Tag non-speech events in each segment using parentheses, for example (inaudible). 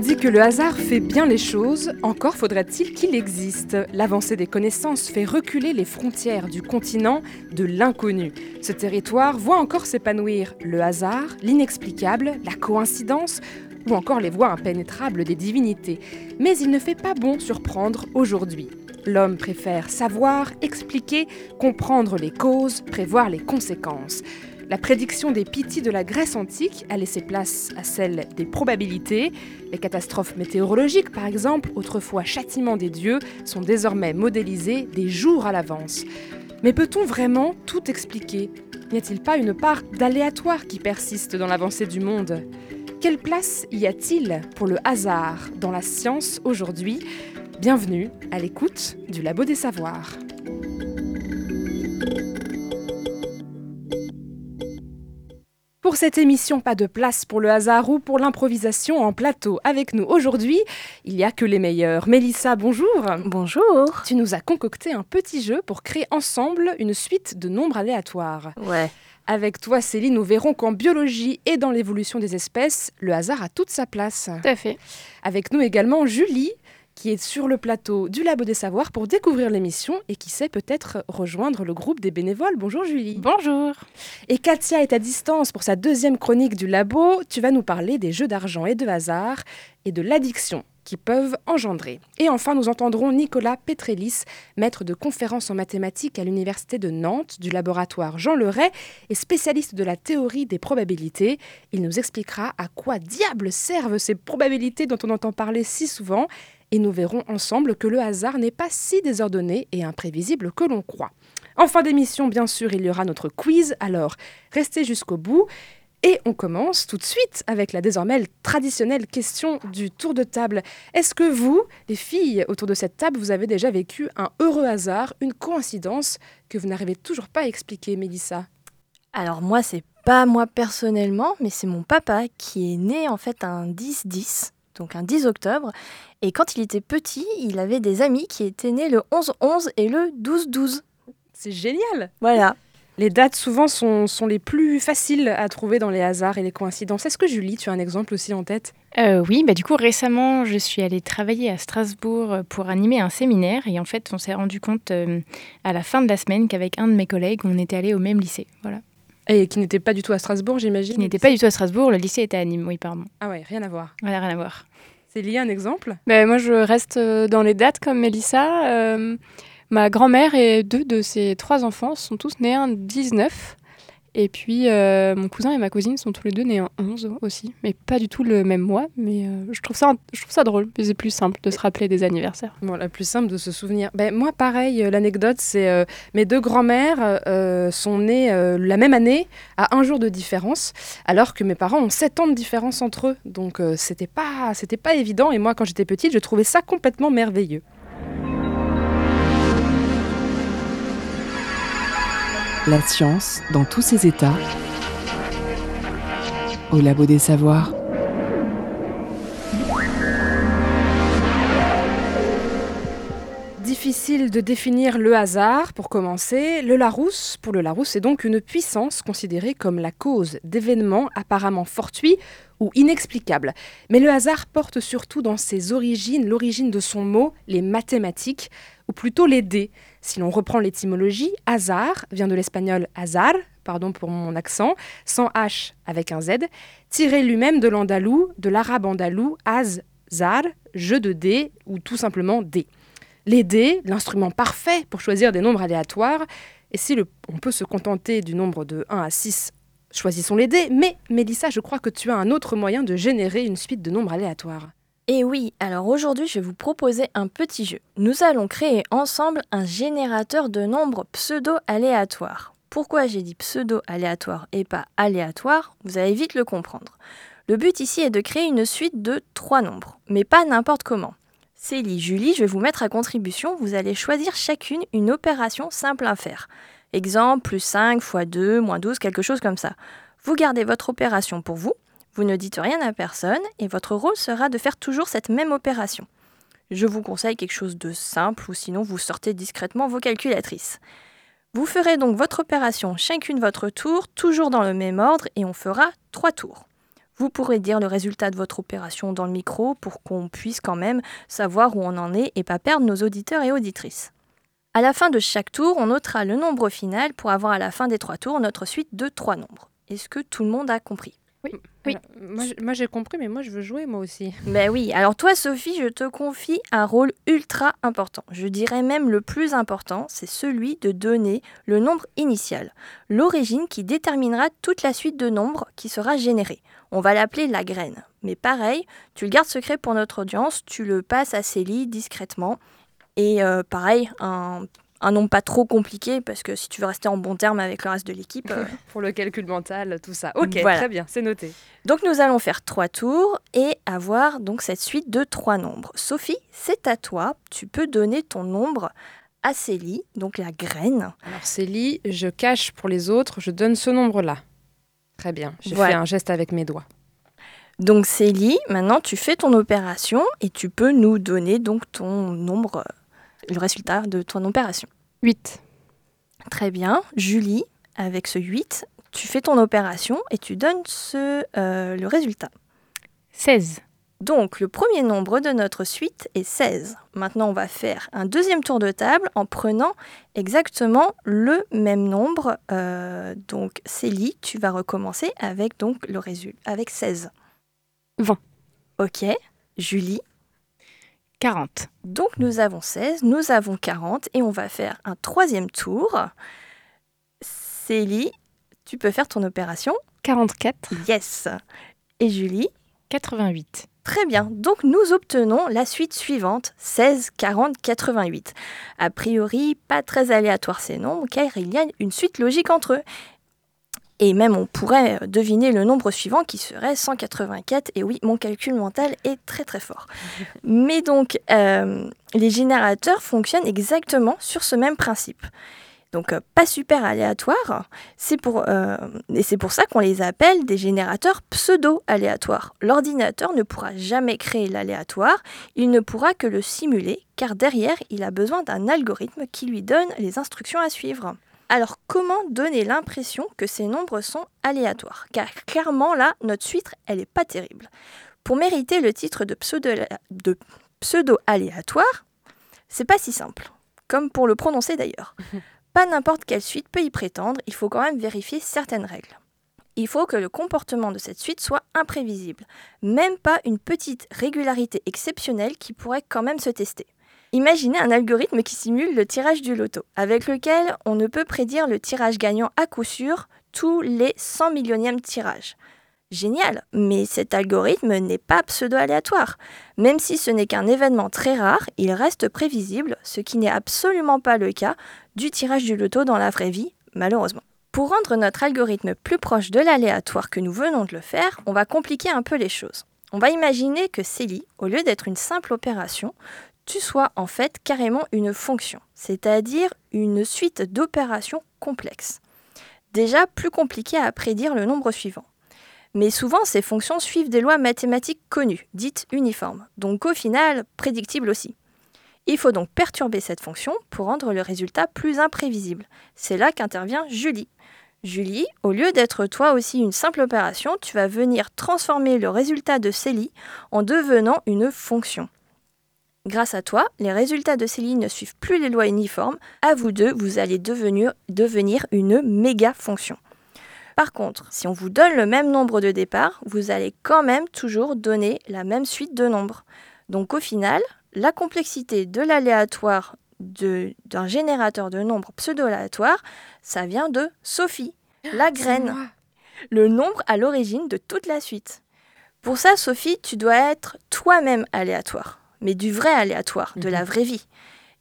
Dit que le hasard fait bien les choses, encore faudrait-il qu'il existe. L'avancée des connaissances fait reculer les frontières du continent de l'inconnu. Ce territoire voit encore s'épanouir le hasard, l'inexplicable, la coïncidence ou encore les voies impénétrables des divinités. Mais il ne fait pas bon surprendre aujourd'hui. L'homme préfère savoir, expliquer, comprendre les causes, prévoir les conséquences. La prédiction des Pythies de la Grèce antique a laissé place à celle des probabilités. Les catastrophes météorologiques, par exemple, autrefois châtiment des dieux, sont désormais modélisées des jours à l'avance. Mais peut-on vraiment tout expliquer? N'y a-t-il pas une part d'aléatoire qui persiste dans l'avancée du monde? Quelle place y a-t-il pour le hasard dans la science aujourd'hui? Bienvenue à l'écoute du Labo des Savoirs. Pour cette émission, pas de place pour le hasard ou pour l'improvisation en plateau. Avec nous aujourd'hui, il n'y a que les meilleurs. Mélissa, bonjour. Bonjour. Tu nous as concocté un petit jeu pour créer ensemble une suite de nombres aléatoires. Ouais. Avec toi, Céline, nous verrons qu'en biologie et dans l'évolution des espèces, le hasard a toute sa place. Tout à fait. Avec nous également Julie, qui est sur le plateau du Labo des Savoirs pour découvrir l'émission et qui sait peut-être rejoindre le groupe des bénévoles. Bonjour Julie. Bonjour. Et Katia est à distance pour sa deuxième chronique du Labo. Tu vas nous parler des jeux d'argent et de hasard et de l'addiction qui peuvent engendrer. Et enfin, nous entendrons Nicolas Petrelis, maître de conférences en mathématiques à l'Université de Nantes du laboratoire Jean Leray et spécialiste de la théorie des probabilités. Il nous expliquera à quoi diable servent ces probabilités dont on entend parler si souvent et nous verrons ensemble que le hasard n'est pas si désordonné et imprévisible que l'on croit. En fin d'émission, bien sûr, il y aura notre quiz, alors restez jusqu'au bout. Et on commence tout de suite avec la désormais traditionnelle question du tour de table. Est-ce que vous, les filles autour de cette table, vous avez déjà vécu un heureux hasard, une coïncidence que vous n'arrivez toujours pas à expliquer, Mélissa? Alors moi, c'est pas moi personnellement, mais c'est mon papa qui est né en fait un 10-10, donc un 10 octobre. Et quand il était petit, il avait des amis qui étaient nés le 11-11 et le 12-12. C'est génial Voilà. Les dates souvent sont, sont, les plus faciles à trouver dans les hasards et les coïncidences. Est-ce que Julie, tu as un exemple aussi en tête? Euh, Oui, bah du coup récemment je suis allée travailler à Strasbourg pour animer un séminaire et en fait on s'est rendu compte euh, à la fin de la semaine qu'avec un de mes collègues on était allés au même lycée. Voilà. Et qui n'était pas du tout à Strasbourg j'imagine Qui n'était pas du tout à Strasbourg, le lycée était à Nîmes, oui pardon. Ah ouais, rien à voir. Voilà, rien à voir. C'est lié un exemple? Ben, Moi je reste dans les dates comme Mélissa. Euh... Ma grand-mère et deux de ses trois enfants sont tous nés en 19. Et puis, euh, mon cousin et ma cousine sont tous les deux nés en 11 aussi. Mais pas du tout le même mois. Mais euh, je, trouve ça, je trouve ça drôle. C'est plus simple de se rappeler des anniversaires. Bon, la plus simple de se souvenir. Ben, moi, pareil, euh, l'anecdote, c'est euh, mes deux grands-mères sont nées la même année, à un jour de différence, alors que mes parents ont 7 ans de différence entre eux. Donc, c'était pas, pas évident. Et moi, quand j'étais petite, je trouvais ça complètement merveilleux. La science dans tous ses états au Labo des Savoirs. Difficile de définir le hasard pour commencer. Le Larousse, pour le Larousse, c'est donc une puissance considérée comme la cause d'événements apparemment fortuits ou inexplicables. Mais le hasard porte surtout dans ses origines, l'origine de son mot, les mathématiques, ou plutôt les dés. Si l'on reprend l'étymologie, hasard vient de l'espagnol hasard, pardon pour mon accent, sans H avec un Z, tiré lui-même de l'andalou, de l'arabe andalou, az-zar, jeu de dés ou tout simplement dés. Les dés, l'instrument parfait pour choisir des nombres aléatoires, et si on peut se contenter du nombre de 1 à 6, choisissons les dés, mais Mélissa, je crois que tu as un autre moyen de générer une suite de nombres aléatoires. Et oui, alors aujourd'hui je vais vous proposer un petit jeu. Nous allons créer ensemble un générateur de nombres pseudo-aléatoires. Pourquoi j'ai dit pseudo-aléatoire et pas aléatoire Vous allez vite le comprendre. Le but ici est de créer une suite de trois nombres, mais pas n'importe comment. Célie, Julie, je vais vous mettre à contribution. Vous allez choisir chacune une opération simple à faire. Exemple, plus 5 fois 2, moins 12, quelque chose comme ça. Vous gardez votre opération pour vous, vous ne dites rien à personne et votre rôle sera de faire toujours cette même opération. Je vous conseille quelque chose de simple ou sinon vous sortez discrètement vos calculatrices. Vous ferez donc votre opération chacune votre tour, toujours dans le même ordre et on fera 3 tours. Vous pourrez dire le résultat de votre opération dans le micro pour qu'on puisse quand même savoir où on en est et pas perdre nos auditeurs et auditrices. À la fin de chaque tour, on notera le nombre final pour avoir à la fin des trois tours notre suite de trois nombres. Est-ce que tout le monde a compris? Oui. Oui. Alors, moi, j'ai compris, mais moi, je veux jouer moi aussi. (laughs) Ben oui, alors toi Sophie, je te confie un rôle ultra important. Je dirais même le plus important, c'est celui de donner le nombre initial, l'origine qui déterminera toute la suite de nombres qui sera générée. On va l'appeler la graine. Mais pareil, tu le gardes secret pour notre audience, tu le passes à Célie discrètement. Et euh, pareil, un, un nom pas trop compliqué, parce que si tu veux rester en bon terme avec le reste de l'équipe. euh, (laughs) Pour le calcul mental, tout ça. Ok, Voilà. très bien, c'est noté. Donc nous allons faire trois tours et avoir donc cette suite de trois nombres. Sophie, c'est à toi. Tu peux donner ton nombre à Célie, donc la graine. Alors, Célie, je cache pour les autres, je donne ce nombre-là. Très bien, j'ai Voilà. fait un geste avec mes doigts. Donc Célie, maintenant tu fais ton opération et tu peux nous donner donc ton nombre, euh, le résultat de ton opération. 8. Très bien. Julie, avec ce 8, tu fais ton opération et tu donnes ce, euh, le résultat. 16. Donc le premier nombre de notre suite est 16. Maintenant on va faire un deuxième tour de table en prenant exactement le même nombre. Euh, donc Célie, tu vas recommencer avec donc le résultat avec 16. 20. Ok. Julie. 40. Donc nous avons 16, nous avons 40 et on va faire un troisième tour. Célie, tu peux faire ton opération. 44. Yes. Et Julie 88. Très bien, donc nous obtenons la suite suivante, 16, 40, 88. A priori, pas très aléatoire ces nombres, car il y a une suite logique entre eux. Et même on pourrait euh, deviner le nombre suivant qui serait 184. Et oui, mon calcul mental est très très fort. (laughs) Mais donc, euh, les générateurs fonctionnent exactement sur ce même principe. Donc, euh, pas super aléatoire. C'est pour, euh, et c'est pour ça qu'on les appelle des générateurs pseudo-aléatoires. L'ordinateur ne pourra jamais créer l'aléatoire, il ne pourra que le simuler, car derrière, il a besoin d'un algorithme qui lui donne les instructions à suivre. Alors, comment donner l'impression que ces nombres sont aléatoires? Car clairement, là, notre suite, elle n'est pas terrible. Pour mériter le titre de pseudo- de pseudo-aléatoire, c'est pas si simple, comme pour le prononcer d'ailleurs. (laughs) Pas n'importe quelle suite peut y prétendre, il faut quand même vérifier certaines règles. Il faut que le comportement de cette suite soit imprévisible, même pas une petite régularité exceptionnelle qui pourrait quand même se tester. Imaginez un algorithme qui simule le tirage du loto, avec lequel on ne peut prédire le tirage gagnant à coup sûr tous les 100 millionièmes tirages. Génial, mais cet algorithme n'est pas pseudo-aléatoire. Même si ce n'est qu'un événement très rare, il reste prévisible, ce qui n'est absolument pas le cas du tirage du loto dans la vraie vie, malheureusement. Pour rendre notre algorithme plus proche de l'aléatoire que nous venons de le faire, on va compliquer un peu les choses. On va imaginer que Célie, au lieu d'être une simple opération, tu sois en fait carrément une fonction, c'est-à-dire une suite d'opérations complexes. Déjà plus compliqué à prédire le nombre suivant. Mais souvent, ces fonctions suivent des lois mathématiques connues, dites uniformes, donc au final prédictibles aussi. Il faut donc perturber cette fonction pour rendre le résultat plus imprévisible. C'est là qu'intervient Julie. Julie, au lieu d'être toi aussi une simple opération, tu vas venir transformer le résultat de Célie en devenant une fonction. Grâce à toi, les résultats de Célie ne suivent plus les lois uniformes. À vous deux, vous allez devenir, devenir une méga fonction. Par contre, si on vous donne le même nombre de départ, vous allez quand même toujours donner la même suite de nombres. Donc au final, la complexité de l'aléatoire d'un générateur de nombres pseudo-aléatoires, ça vient de Sophie, la graine, le nombre à l'origine de toute la suite. Pour ça, Sophie, tu dois être toi-même aléatoire, mais du vrai aléatoire, de la vraie vie.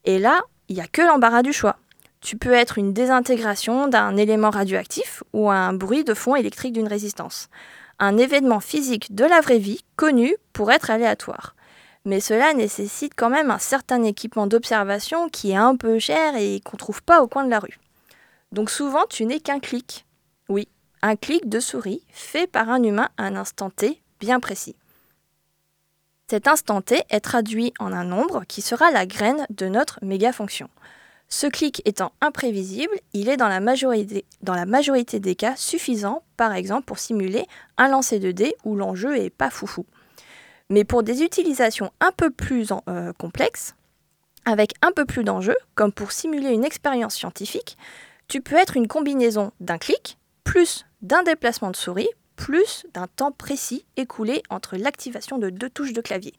Et là, il n'y a que l'embarras du choix. Tu peux être une désintégration d'un élément radioactif ou un bruit de fond électrique d'une résistance. Un événement physique de la vraie vie connu pour être aléatoire. Mais cela nécessite quand même un certain équipement d'observation qui est un peu cher et qu'on ne trouve pas au coin de la rue. Donc souvent, tu n'es qu'un clic. Oui, un clic de souris fait par un humain à un instant T bien précis. Cet instant T est traduit en un nombre qui sera la graine de notre méga fonction. Ce clic étant imprévisible, il est dans la, majorité, des cas suffisant, par exemple pour simuler un lancer de dés où l'enjeu est pas foufou. Mais pour des utilisations un peu plus euh, complexes, avec un peu plus d'enjeux, comme pour simuler une expérience scientifique, tu peux être une combinaison d'un clic, plus d'un déplacement de souris, plus d'un temps précis écoulé entre l'activation de deux touches de clavier.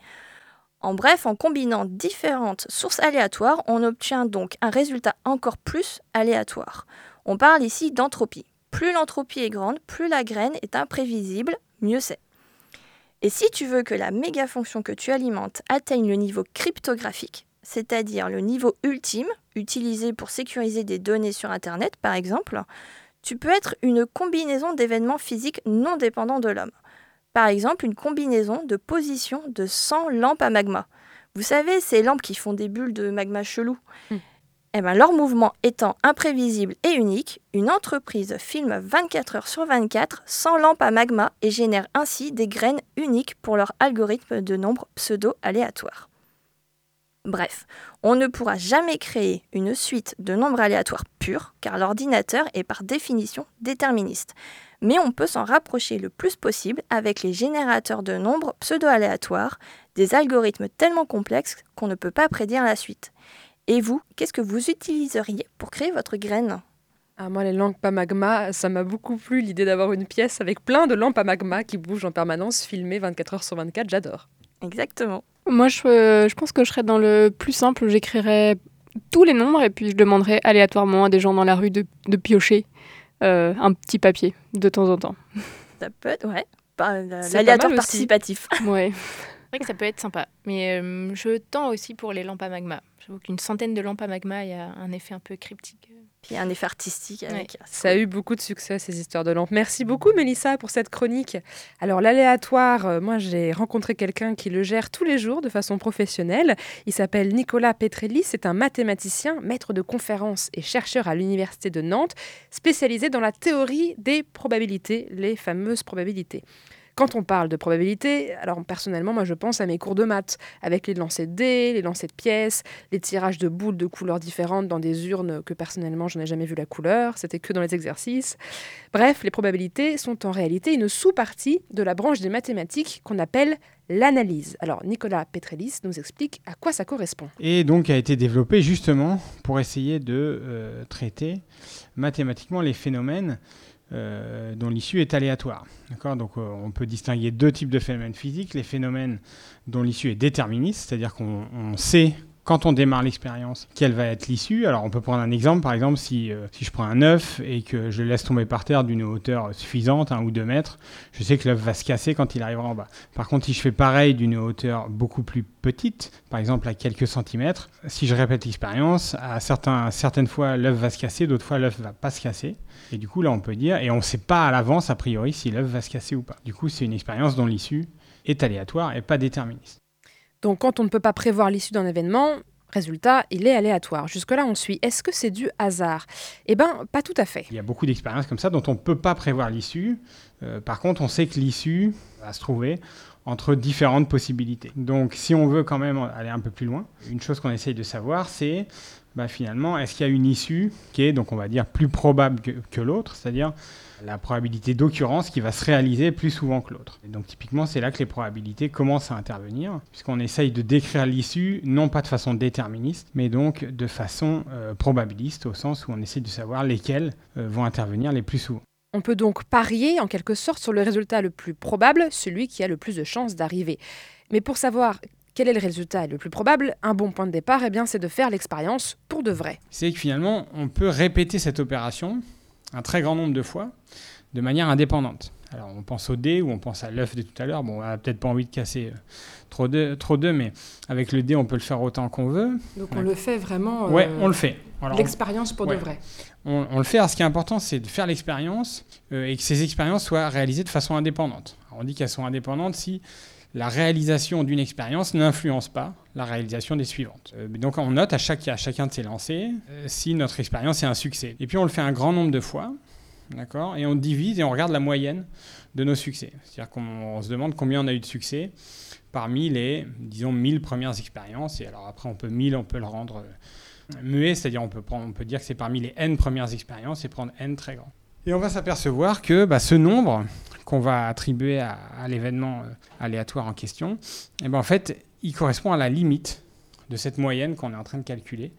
En bref, en combinant différentes sources aléatoires, on obtient donc un résultat encore plus aléatoire. On parle ici d'entropie. Plus l'entropie est grande, plus la graine est imprévisible, mieux c'est. Et si tu veux que la méga fonction que tu alimentes atteigne le niveau cryptographique, c'est-à-dire le niveau ultime, utilisé pour sécuriser des données sur Internet par exemple, tu peux être une combinaison d'événements physiques non dépendants de l'homme. Par exemple, une combinaison de positions de 100 lampes à magma. Vous savez, ces lampes qui font des bulles de magma chelou. Hmm. Eh ben, leur mouvement étant imprévisible et unique, une entreprise filme 24 heures sur 24 sans lampes à magma et génère ainsi des graines uniques pour leur algorithme de nombres pseudo-aléatoires. Bref, on ne pourra jamais créer une suite de nombres aléatoires car l'ordinateur est par définition déterministe mais on peut s'en rapprocher le plus possible avec les générateurs de nombres pseudo-aléatoires, des algorithmes tellement complexes qu'on ne peut pas prédire la suite. Et vous, qu'est-ce que vous utiliseriez pour créer votre graine? Ah, moi, les lampes à magma, ça m'a beaucoup plu l'idée d'avoir une pièce avec plein de lampes à magma qui bougent en permanence, filmées 24 heures sur 24, j'adore. Exactement. Moi, je, euh, je pense que je serais dans le plus simple, j'écrirais tous les nombres et puis je demanderais aléatoirement à des gens dans la rue de, de piocher euh, un petit papier de temps en temps. Ça peut être, ouais. L'aléatoire participatif. (laughs) Ouais. C'est vrai que ça peut être sympa. Mais euh, je tends aussi pour les lampes à magma. J'avoue qu'une centaine de lampes à magma, il y a un effet un peu cryptique. Puis un effet artistique Ça a eu beaucoup de succès, ces histoires de lampes. Merci beaucoup, Mélissa, pour cette chronique. Alors, l'aléatoire, euh, moi, j'ai rencontré quelqu'un qui le gère tous les jours de façon professionnelle. Il s'appelle Nicolas Petrelli. C'est un mathématicien, maître de conférences et chercheur à l'Université de Nantes, spécialisé dans la théorie des probabilités, les fameuses probabilités. Quand on parle de probabilité, alors personnellement, moi je pense à mes cours de maths, avec les lancers de dés, les lancers de pièces, les tirages de boules de couleurs différentes dans des urnes que personnellement je n'ai jamais vu la couleur, c'était que dans les exercices. Bref, les probabilités sont en réalité une sous-partie de la branche des mathématiques qu'on appelle l'analyse. Alors Nicolas Petrellis nous explique à quoi ça correspond. Et donc a été développé justement pour essayer de euh, traiter mathématiquement les phénomènes euh, dont l'issue est aléatoire. Donc euh, on peut distinguer deux types de phénomènes physiques, les phénomènes dont l'issue est déterministe, c'est-à-dire qu'on sait quand on démarre l'expérience, quelle va être l'issue. Alors on peut prendre un exemple, par exemple si, euh, si je prends un œuf et que je le laisse tomber par terre d'une hauteur suffisante, un ou deux mètres, je sais que l'œuf va se casser quand il arrivera en bas. Par contre, si je fais pareil d'une hauteur beaucoup plus petite, par exemple à quelques centimètres, si je répète l'expérience, à certaines fois l'œuf va se casser, d'autres fois l'œuf va pas se casser. Et du coup là on peut dire, et on ne sait pas à l'avance a priori si l'œuf va se casser ou pas. Du coup c'est une expérience dont l'issue est aléatoire et pas déterministe. Donc quand on ne peut pas prévoir l'issue d'un événement, résultat, il est aléatoire. Jusque-là, on suit. Est-ce que c'est du hasard? Eh bien, pas tout à fait. Il y a beaucoup d'expériences comme ça dont on ne peut pas prévoir l'issue. Euh, par contre, on sait que l'issue va se trouver entre différentes possibilités. Donc, si on veut quand même aller un peu plus loin, une chose qu'on essaye de savoir, c'est bah, finalement, est-ce qu'il y a une issue qui est, donc on va dire, plus probable que l'autre, c'est-à-dire la probabilité d'occurrence qui va se réaliser plus souvent que l'autre. Donc typiquement, c'est là que les probabilités commencent à intervenir, puisqu'on essaye de décrire l'issue, non pas de façon déterministe, mais donc de façon euh, probabiliste, au sens où on essaye de savoir lesquelles euh, vont intervenir les plus souvent. On peut donc parier en quelque sorte sur le résultat le plus probable, celui qui a le plus de chances d'arriver. Mais pour savoir quel est le résultat le plus probable Un bon point de départ, eh bien, c'est de faire l'expérience pour de vrai. C'est que finalement, on peut répéter cette opération un très grand nombre de fois de manière indépendante. Alors on pense au dé ou on pense à l'œuf de tout à l'heure. Bon, on n'a peut-être pas envie de casser euh, trop d'œufs, trop mais avec le dé, on peut le faire autant qu'on veut. Donc on le fait vraiment. Euh, ouais, on le fait. L'expérience pour de vrai. On, le fait. Alors, ce qui est important, c'est de faire l'expérience euh, et que ces expériences soient réalisées de façon indépendante. on dit qu'elles sont indépendantes si la réalisation d'une expérience n'influence pas la réalisation des suivantes. Euh, donc on note à, chacun de ces lancers euh, si notre expérience est un succès. Et puis on le fait un grand nombre de fois, d'accord Et on divise et on regarde la moyenne de nos succès. C'est-à-dire qu'on se demande combien on a eu de succès parmi les, disons, 1000 premières expériences. Et alors après, on peut 1000, on peut le rendre euh, muet, c'est-à-dire on peut, on peut dire que c'est parmi les n premières expériences et prendre n très grand. Et on va s'apercevoir que bah, ce nombre qu'on va attribuer à, l'événement euh, aléatoire en question, et eh ben, en fait, il correspond à la limite de cette moyenne qu'on est en train de calculer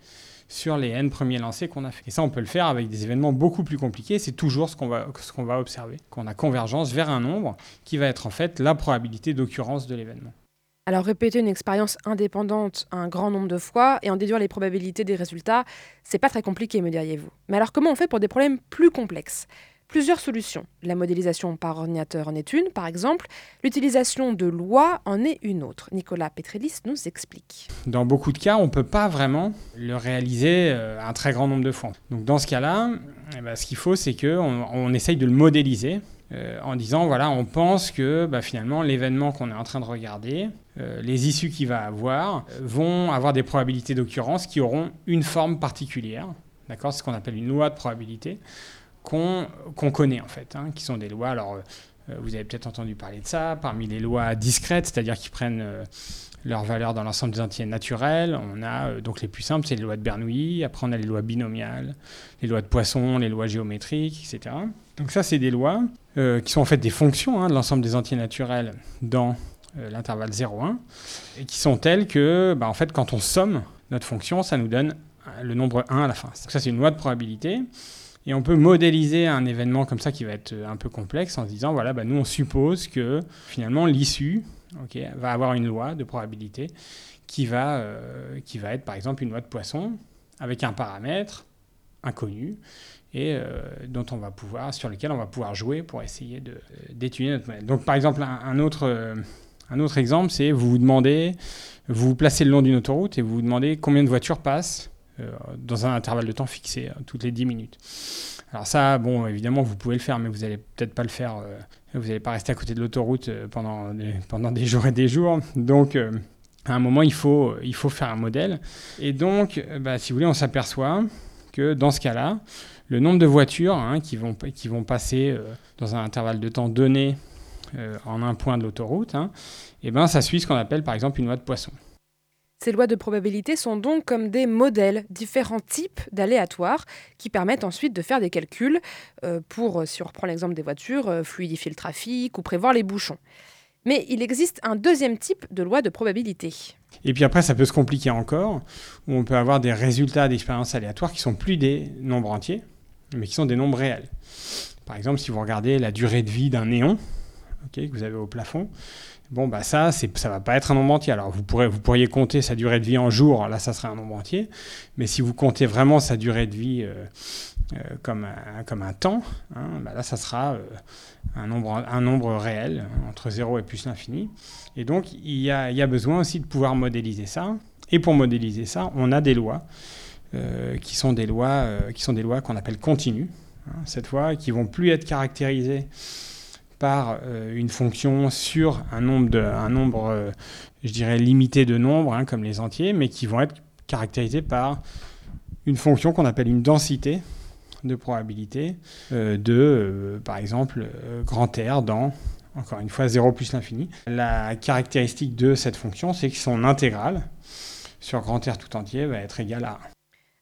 sur les n premiers lancers qu'on a fait. Et ça, on peut le faire avec des événements beaucoup plus compliqués. C'est toujours ce qu'on va, ce qu'on va observer, qu'on a convergence vers un nombre qui va être en fait la probabilité d'occurrence de l'événement. Alors répéter une expérience indépendante un grand nombre de fois et en déduire les probabilités des résultats, c'est pas très compliqué, me diriez-vous. Mais alors comment on fait pour des problèmes plus complexes? Plusieurs solutions. La modélisation par ordinateur en est une, par exemple. L'utilisation de lois en est une autre. Nicolas Petrelis nous explique. Dans beaucoup de cas, on ne peut pas vraiment le réaliser euh, un très grand nombre de fois. Donc dans ce cas-là, eh ben, ce qu'il faut, c'est qu'on on essaye de le modéliser euh, en disant voilà, on pense que bah, finalement l'événement qu'on est en train de regarder, euh, les issues qu'il va avoir, vont avoir des probabilités d'occurrence qui auront une forme particulière. D'accord ce qu'on appelle une loi de probabilité qu'on connaît en fait, hein, qui sont des lois. Alors, euh, vous avez peut-être entendu parler de ça, parmi les lois discrètes, c'est-à-dire qui prennent leur valeur dans l'ensemble des entités naturelles. On a donc les plus simples, c'est les lois de Bernoulli. Après, on a les lois binomiales, les lois de Poisson, les lois géométriques, etc. Donc ça, c'est des lois euh, qui sont en fait des fonctions hein, de l'ensemble des entités naturelles dans euh, l'intervalle 0,1, et qui sont telles que, bah, en fait, quand on somme notre fonction, ça nous donne euh, le nombre 1 à la fin. Donc ça, c'est une loi de probabilité. Et on peut modéliser un événement comme ça qui va être un peu complexe en se disant, voilà, bah, nous, on suppose que finalement, l'issue va avoir une loi de probabilité qui va, qui va être, par exemple, une loi de Poisson avec un paramètre inconnu et euh, dont on va pouvoir, sur lequel on va pouvoir jouer pour essayer d'étudier notre modèle. Donc par exemple, un, autre, euh, un autre exemple, c'est vous vous demandez, vous vous placez le long d'une autoroute et vous vous demandez combien de voitures passent euh, dans un intervalle de temps fixé, toutes les 10 minutes. Alors ça, bon, évidemment, vous pouvez le faire, mais vous n'allez peut-être pas le faire, vous n'allez pas rester à côté de l'autoroute pendant, des, pendant des (laughs) jours et des jours. Donc à un moment, il faut, il faut faire un modèle. Et donc, bah, si vous voulez, on s'aperçoit que dans ce cas-là, le nombre de voitures hein, qui, vont, qui vont passer euh, dans un intervalle de temps donné euh, en un point de l'autoroute, hein, eh ben, ça suit ce qu'on appelle par exemple une loi de Poisson. Ces lois de probabilité sont donc comme des modèles, différents types d'aléatoires qui permettent ensuite de faire des calculs euh, pour, si on reprend l'exemple des voitures, fluidifier le trafic ou prévoir les bouchons. Mais il existe un deuxième type de loi de probabilité. Et puis après, ça peut se compliquer encore, où on peut avoir des résultats d'expériences aléatoires qui sont plus des nombres entiers, mais qui sont des nombres réels. Par exemple, si vous regardez la durée de vie d'un néon que vous avez au plafond, bon, bah ça, ça va pas être un nombre entier. Alors, vous, vous pourriez compter sa durée de vie en jours, là, ça serait un nombre entier. Mais si vous comptez vraiment sa durée de vie euh, euh, comme, un, comme un temps, hein, bah là, ça sera euh, un, nombre, un nombre réel, entre 0 et plus l'infini. Et donc, il y, a, y a besoin aussi de pouvoir modéliser ça. Et pour modéliser ça, on a des lois. qui sont des lois qui sont des lois qu'on appelle continues hein, cette fois qui vont plus être caractérisées par une fonction sur un nombre, nombre je dirais limité de nombres hein, comme les entiers mais qui vont être caractérisées par une fonction qu'on appelle une densité de probabilité euh, de, euh, par exemple, euh, grand R dans, encore une fois, 0 plus l'infini. La caractéristique de cette fonction, c'est que son intégrale sur grand R tout entier va être égale à 1.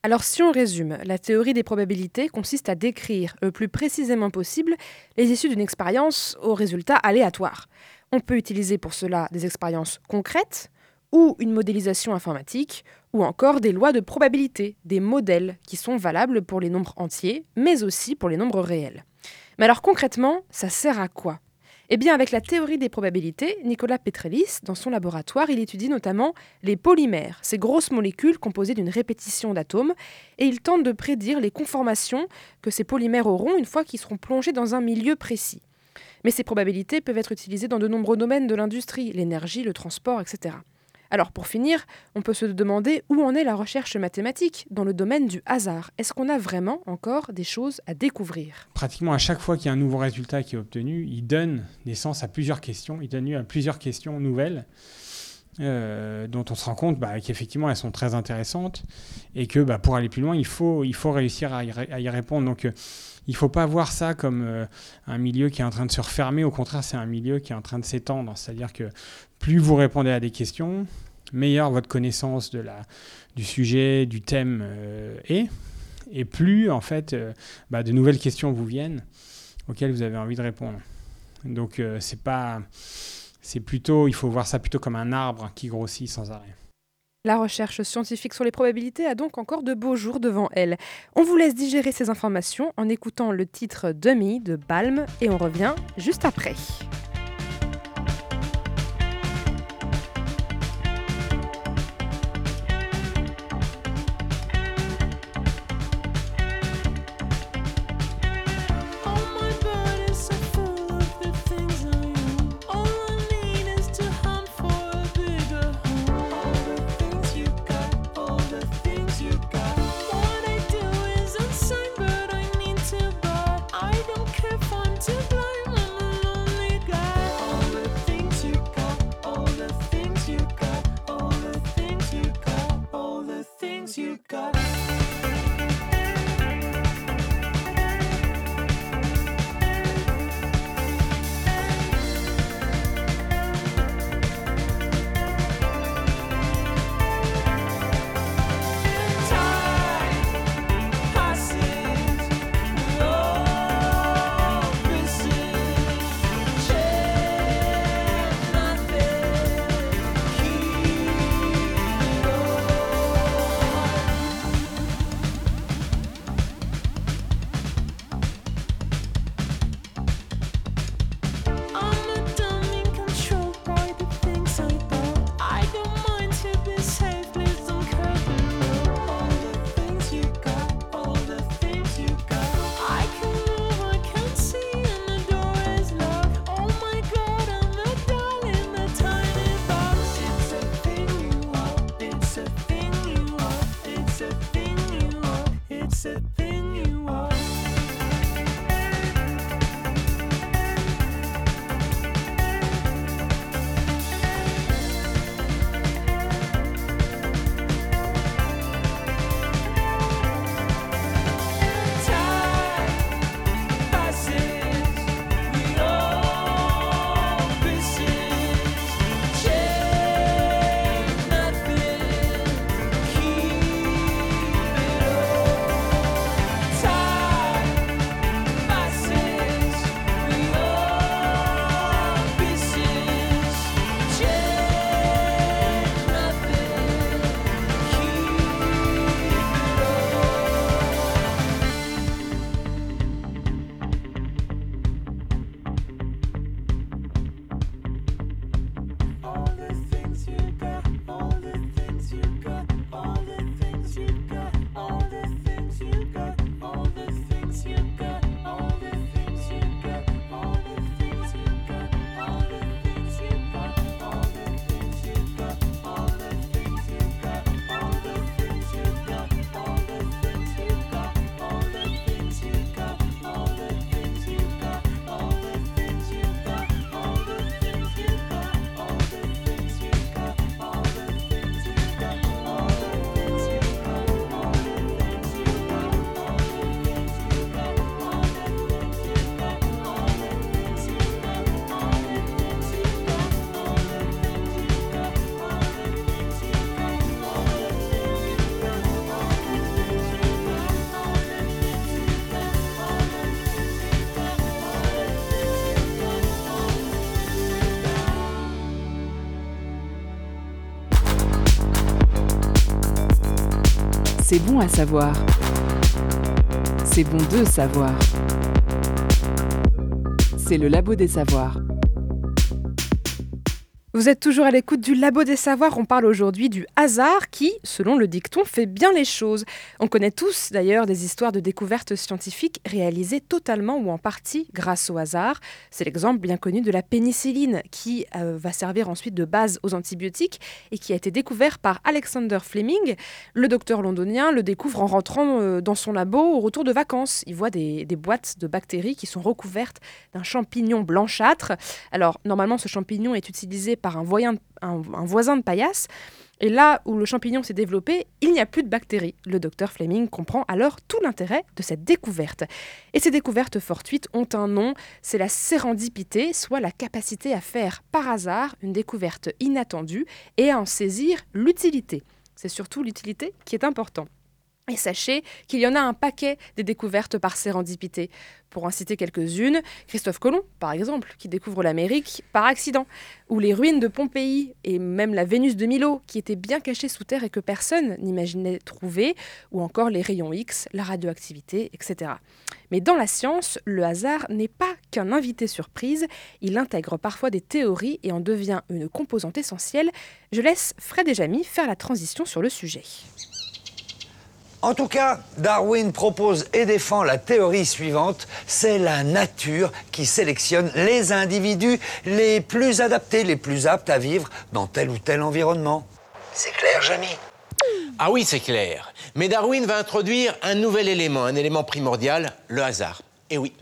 Alors si on résume, la théorie des probabilités consiste à décrire le plus précisément possible les issues d'une expérience aux résultats aléatoires. On peut utiliser pour cela des expériences concrètes ou une modélisation informatique ou encore des lois de probabilité, des modèles qui sont valables pour les nombres entiers, mais aussi pour les nombres réels. Mais alors concrètement, ça sert à quoi? Eh bien avec la théorie des probabilités, Nicolas Petrelis, dans son laboratoire, il étudie notamment les polymères, ces grosses molécules composées d'une répétition d'atomes, et il tente de prédire les conformations que ces polymères auront une fois qu'ils seront plongés dans un milieu précis. Mais ces probabilités peuvent être utilisées dans de nombreux domaines de l'industrie, l'énergie, le transport, etc. Alors pour finir, on peut se demander où en est la recherche mathématique dans le domaine du hasard. Est-ce qu'on a vraiment encore des choses à découvrir? Pratiquement à chaque fois qu'il y a un nouveau résultat qui est obtenu, il donne naissance à plusieurs questions, il donne lieu à plusieurs questions nouvelles. Euh, dont on se rend compte bah, qu'effectivement elles sont très intéressantes et que bah, pour aller plus loin, il faut, réussir à y, répondre. Donc euh, il ne faut pas voir ça comme euh, un milieu qui est en train de se refermer, au contraire c'est un milieu qui est en train de s'étendre. C'est-à-dire que plus vous répondez à des questions, meilleure votre connaissance du sujet, du thème est, et plus en fait bah, de nouvelles questions vous viennent auxquelles vous avez envie de répondre. Donc c'est pas c'est plutôt, il faut voir ça plutôt comme un arbre qui grossit sans arrêt. La recherche scientifique sur les probabilités a donc encore de beaux jours devant elle. On vous laisse digérer ces informations en écoutant le titre Demi de Balm et on revient juste après. C'est bon à savoir. C'est bon de savoir. C'est le labo des savoirs. Vous êtes toujours à l'écoute du Labo des Savoirs. On parle aujourd'hui du hasard qui, selon le dicton, fait bien les choses. On connaît tous d'ailleurs des histoires de découvertes scientifiques réalisées totalement ou en partie grâce au hasard. C'est l'exemple bien connu de la pénicilline qui euh, va servir ensuite de base aux antibiotiques et qui a été découvert par Alexander Fleming. Le docteur londonien le découvre en rentrant euh, dans son labo au retour de vacances. Il voit des, des boîtes de bactéries qui sont recouvertes d'un champignon blanchâtre. Alors normalement ce champignon est utilisé par un, voisin de paillasse. Et là où le champignon s'est développé, il n'y a plus de bactéries. Le docteur Fleming comprend alors tout l'intérêt de cette découverte. Et ces découvertes fortuites ont un nom, c'est la sérendipité, soit la capacité à faire par hasard une découverte inattendue et à en saisir l'utilité. C'est surtout l'utilité qui est important. Et sachez qu'il y en a un paquet des découvertes par sérendipité. Pour en citer quelques-unes, Christophe Colomb, par exemple, qui découvre l'Amérique par accident, ou les ruines de Pompéi et même la Vénus de Milo, qui était bien cachée sous terre et que personne n'imaginait trouver, ou encore les rayons X, la radioactivité, etc. Mais dans la science, le hasard n'est pas qu'un invité surprise, il intègre parfois des théories et en devient une composante essentielle. Je laisse Fred et Jamy faire la transition sur le sujet. En tout cas, Darwin propose et défend la théorie suivante, c'est la nature qui sélectionne les individus les plus adaptés, les plus aptes à vivre dans tel ou tel environnement. C'est clair, Jamie Ah oui, c'est clair. Mais Darwin va introduire un nouvel élément, un élément primordial, le hasard. Et oui,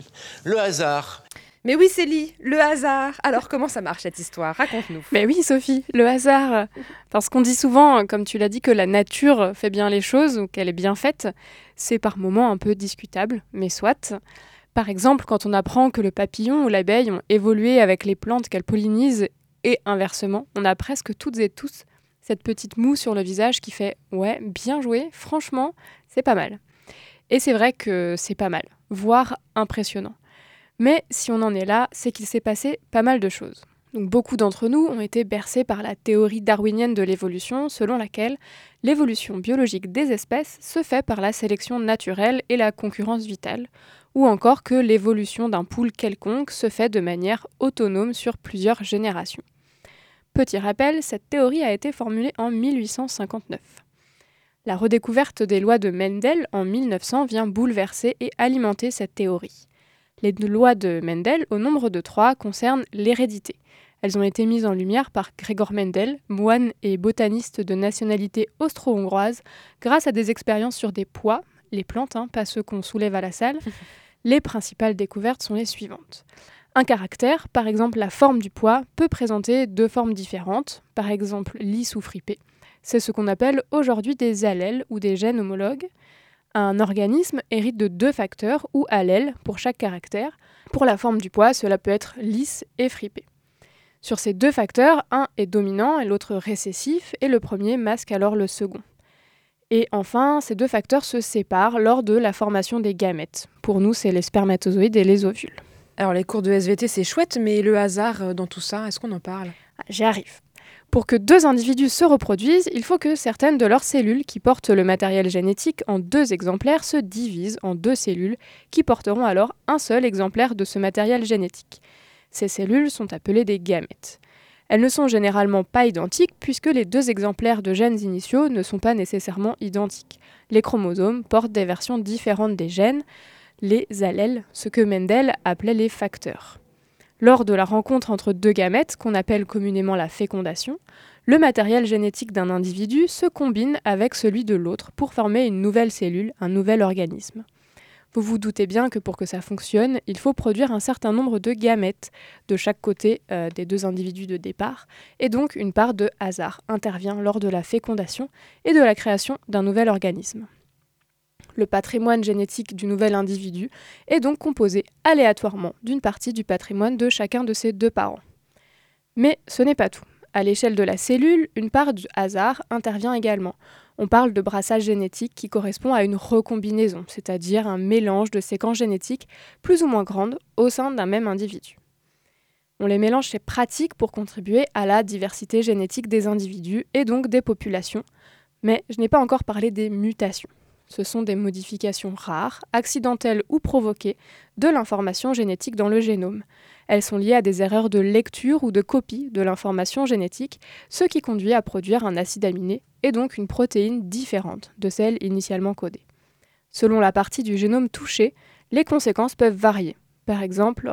le hasard mais oui, Célie, le hasard. Alors, comment ça marche cette histoire? Raconte-nous. Mais oui, Sophie, le hasard. Parce qu'on dit souvent, comme tu l'as dit, que la nature fait bien les choses ou qu'elle est bien faite. C'est par moments un peu discutable, mais soit. Par exemple, quand on apprend que le papillon ou l'abeille ont évolué avec les plantes qu'elles pollinisent et inversement, on a presque toutes et tous cette petite moue sur le visage qui fait Ouais, bien joué, franchement, c'est pas mal. Et c'est vrai que c'est pas mal, voire impressionnant. Mais si on en est là, c'est qu'il s'est passé pas mal de choses. Beaucoup d'entre nous ont été bercés par la théorie darwinienne de l'évolution, selon laquelle l'évolution biologique des espèces se fait par la sélection naturelle et la concurrence vitale, ou encore que l'évolution d'un poule quelconque se fait de manière autonome sur plusieurs générations. Petit rappel, cette théorie a été formulée en 1859. La redécouverte des lois de Mendel en 1900 vient bouleverser et alimenter cette théorie. Les lois de Mendel, au nombre de trois, concernent l'hérédité. Elles ont été mises en lumière par Gregor Mendel, moine et botaniste de nationalité austro-hongroise, grâce à des expériences sur des pois, les plantes, hein, pas ceux qu'on soulève à la salle. (laughs) les principales découvertes sont les suivantes. Un caractère, par exemple la forme du pois, peut présenter deux formes différentes, par exemple lisse ou fripé. C'est ce qu'on appelle aujourd'hui des allèles ou des gènes homologues. Un organisme hérite de deux facteurs ou allèles pour chaque caractère. Pour la forme du poids, cela peut être lisse et fripé. Sur ces deux facteurs, un est dominant et l'autre récessif, et le premier masque alors le second. Et enfin, ces deux facteurs se séparent lors de la formation des gamètes. Pour nous, c'est les spermatozoïdes et les ovules. Alors les cours de SVT, c'est chouette, mais le hasard euh, dans tout ça, est-ce qu'on en parle? Ah, J'y arrive. Pour que deux individus se reproduisent, il faut que certaines de leurs cellules qui portent le matériel génétique en deux exemplaires se divisent en deux cellules qui porteront alors un seul exemplaire de ce matériel génétique. Ces cellules sont appelées des gamètes. Elles ne sont généralement pas identiques puisque les deux exemplaires de gènes initiaux ne sont pas nécessairement identiques. Les chromosomes portent des versions différentes des gènes, les allèles, ce que Mendel appelait les facteurs. Lors de la rencontre entre deux gamètes, qu'on appelle communément la fécondation, le matériel génétique d'un individu se combine avec celui de l'autre pour former une nouvelle cellule, un nouvel organisme. Vous vous doutez bien que pour que ça fonctionne, il faut produire un certain nombre de gamètes de chaque côté euh, des deux individus de départ, et donc une part de hasard intervient lors de la fécondation et de la création d'un nouvel organisme. Le patrimoine génétique du nouvel individu est donc composé aléatoirement d'une partie du patrimoine de chacun de ses deux parents. Mais ce n'est pas tout. À l'échelle de la cellule, une part du hasard intervient également. On parle de brassage génétique qui correspond à une recombinaison, c'est-à-dire un mélange de séquences génétiques plus ou moins grandes au sein d'un même individu. On les mélange, c'est pratique pour contribuer à la diversité génétique des individus et donc des populations, mais je n'ai pas encore parlé des mutations. Ce sont des modifications rares, accidentelles ou provoquées, de l'information génétique dans le génome. Elles sont liées à des erreurs de lecture ou de copie de l'information génétique, ce qui conduit à produire un acide aminé et donc une protéine différente de celle initialement codée. Selon la partie du génome touchée, les conséquences peuvent varier. Par exemple,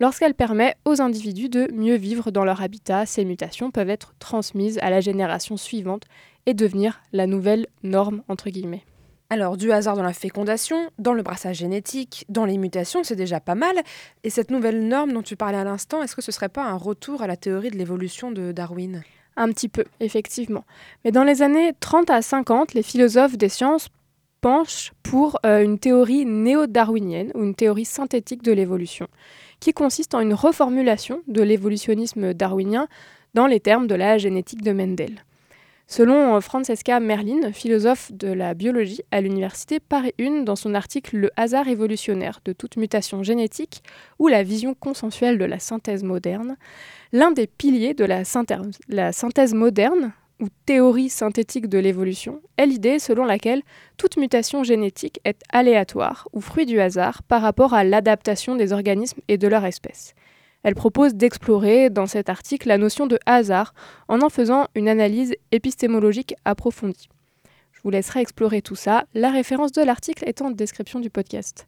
lorsqu'elle permet aux individus de mieux vivre dans leur habitat, ces mutations peuvent être transmises à la génération suivante et devenir la nouvelle norme, entre guillemets. Alors, du hasard dans la fécondation, dans le brassage génétique, dans les mutations, c'est déjà pas mal. Et cette nouvelle norme dont tu parlais à l'instant, est-ce que ce serait pas un retour à la théorie de l'évolution de Darwin? Un petit peu, effectivement. Mais dans les années 30 à 50, les philosophes des sciences penchent pour euh, une théorie néo-darwinienne ou une théorie synthétique de l'évolution, qui consiste en une reformulation de l'évolutionnisme darwinien dans les termes de la génétique de Mendel. Selon euh, Francesca Merlin, philosophe de la biologie à l'université Paris 1, dans son article Le hasard évolutionnaire de toute mutation génétique ou la vision consensuelle de la synthèse moderne, l'un des piliers de la synthèse, la synthèse moderne ou théorie synthétique de l'évolution est l'idée selon laquelle toute mutation génétique est aléatoire ou fruit du hasard par rapport à l'adaptation des organismes et de leur espèce. Elle propose d'explorer dans cet article la notion de hasard en en faisant une analyse épistémologique approfondie. Je vous laisserai explorer tout ça, la référence de l'article est en description du podcast.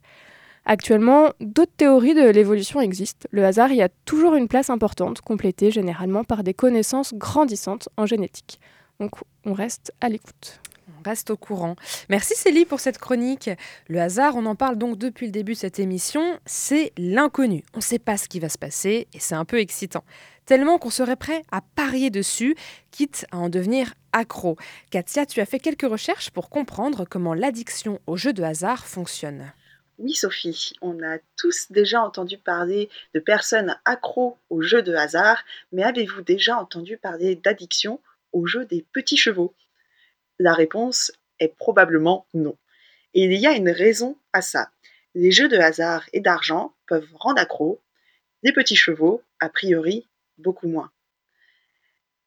Actuellement, d'autres théories de l'évolution existent. Le hasard y a toujours une place importante, complétée généralement par des connaissances grandissantes en génétique. Donc on reste à l'écoute reste au courant. Merci Célie pour cette chronique. Le hasard, on en parle donc depuis le début de cette émission, c'est l'inconnu. On ne sait pas ce qui va se passer et c'est un peu excitant. Tellement qu'on serait prêt à parier dessus, quitte à en devenir accro. Katia, tu as fait quelques recherches pour comprendre comment l'addiction au jeu de hasard fonctionne. Oui, Sophie, on a tous déjà entendu parler de personnes accros au jeu de hasard, mais avez-vous déjà entendu parler d'addiction au jeu des petits chevaux? La réponse est probablement non. Et il y a une raison à ça. Les jeux de hasard et d'argent peuvent rendre accro, des petits chevaux, a priori, beaucoup moins.